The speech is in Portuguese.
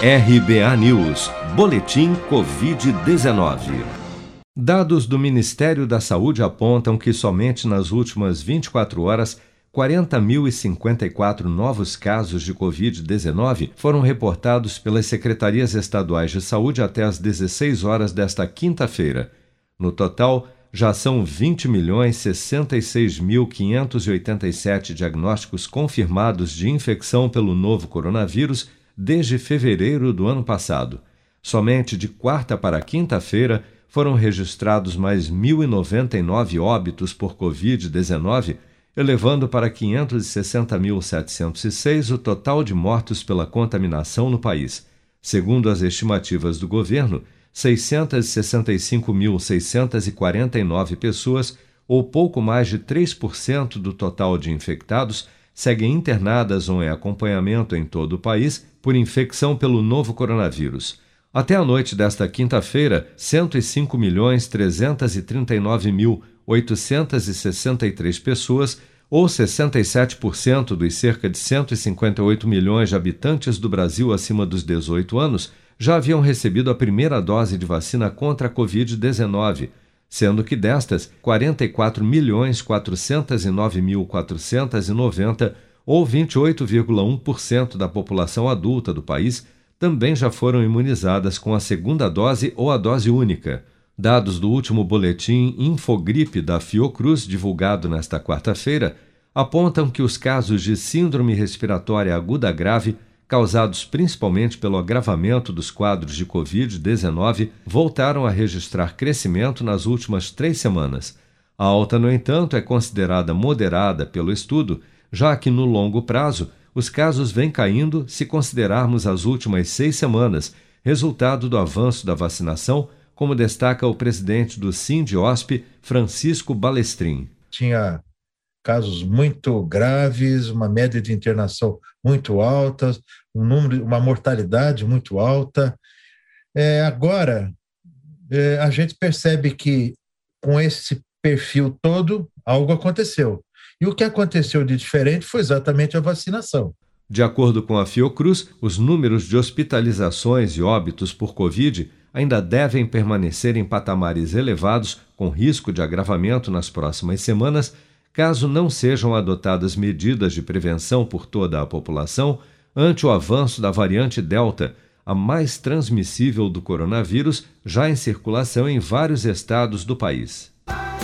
RBA News, Boletim Covid-19. Dados do Ministério da Saúde apontam que somente nas últimas 24 horas 40.054 novos casos de Covid-19 foram reportados pelas secretarias estaduais de saúde até às 16 horas desta quinta-feira. No total, já são 20.066.587 diagnósticos confirmados de infecção pelo novo coronavírus desde fevereiro do ano passado. Somente de quarta para quinta-feira foram registrados mais 1.099 óbitos por Covid-19 elevando para 560.706 o total de mortos pela contaminação no país. Segundo as estimativas do governo, 665.649 pessoas, ou pouco mais de 3% do total de infectados, seguem internadas ou em acompanhamento em todo o país por infecção pelo novo coronavírus. Até a noite desta quinta-feira, 105.399.863 pessoas, ou 67% dos cerca de 158 milhões de habitantes do Brasil acima dos 18 anos, já haviam recebido a primeira dose de vacina contra a Covid-19, sendo que destas, 44.409.490, ou 28,1% da população adulta do país, também já foram imunizadas com a segunda dose ou a dose única. Dados do último boletim Infogripe da Fiocruz, divulgado nesta quarta-feira, apontam que os casos de síndrome respiratória aguda grave, causados principalmente pelo agravamento dos quadros de Covid-19, voltaram a registrar crescimento nas últimas três semanas. A alta, no entanto, é considerada moderada pelo estudo, já que no longo prazo os casos vêm caindo se considerarmos as últimas seis semanas, resultado do avanço da vacinação, como destaca o presidente do Sindiosp, Francisco Balestrin. Tinha casos muito graves, uma média de internação muito alta, um número, uma mortalidade muito alta. É, agora, é, a gente percebe que com esse perfil todo, algo aconteceu. E o que aconteceu de diferente foi exatamente a vacinação. De acordo com a Fiocruz, os números de hospitalizações e óbitos por Covid ainda devem permanecer em patamares elevados, com risco de agravamento nas próximas semanas, caso não sejam adotadas medidas de prevenção por toda a população ante o avanço da variante Delta, a mais transmissível do coronavírus, já em circulação em vários estados do país.